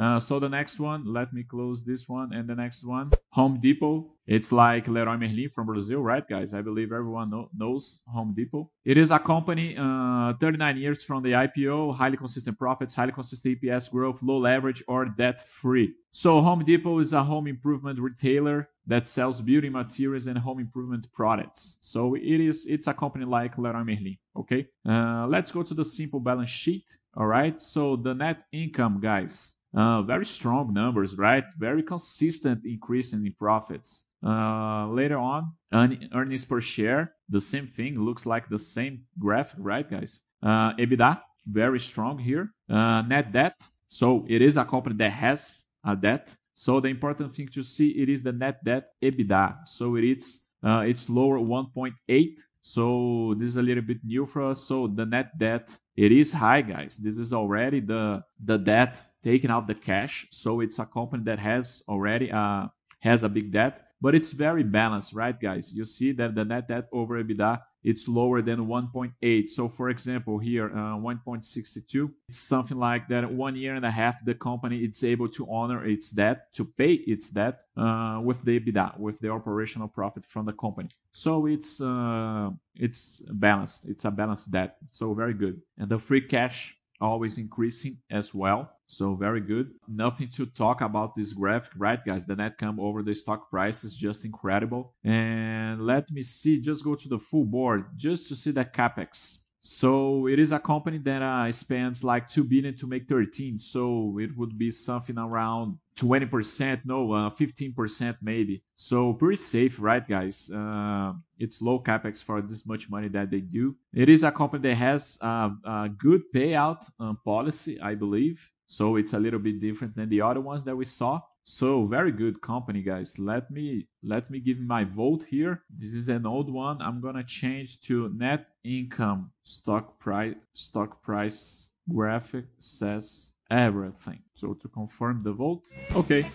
Uh, so the next one, let me close this one and the next one, Home Depot. It's like Leroy Merlin from Brazil, right, guys? I believe everyone know, knows Home Depot. It is a company, uh, 39 years from the IPO, highly consistent profits, highly consistent EPS growth, low leverage, or debt free. So Home Depot is a home improvement retailer that sells building materials and home improvement products. So it is it's a company like Leroy Merlin. Okay, uh, let's go to the simple balance sheet. All right, so the net income, guys. Uh, very strong numbers, right? Very consistent increase in profits. Uh, later on, earnings per share, the same thing, looks like the same graph, right, guys? Uh, EBITDA, very strong here. Uh, net debt, so it is a company that has a debt. So the important thing to see it is the net debt EBITDA. So it's lower 1.8. So this is a little bit new for us. So the net debt it is high, guys. This is already the the debt taking out the cash. So it's a company that has already uh, has a big debt, but it's very balanced, right, guys? You see that the net debt over EBITDA it's lower than 1.8. So for example, here uh, 1.62, it's something like that. One year and a half, the company it's able to honor its debt, to pay its debt uh, with the EBITDA, with the operational profit from the company. So it's uh, it's balanced. It's a balanced debt. So very good. And the free cash always increasing as well. So very good. Nothing to talk about this graphic, right, guys? The net come over the stock price is just incredible. And let me see, just go to the full board just to see the capex. So it is a company that uh, spends like 2 billion to make 13. So it would be something around 20%, no, uh, 15% maybe. So pretty safe, right, guys? Uh, it's low capex for this much money that they do. It is a company that has a, a good payout uh, policy, I believe. So it's a little bit different than the other ones that we saw. So very good company, guys. Let me let me give my vote here. This is an old one. I'm gonna change to net income stock price stock price graphic says everything. So to confirm the vote, okay,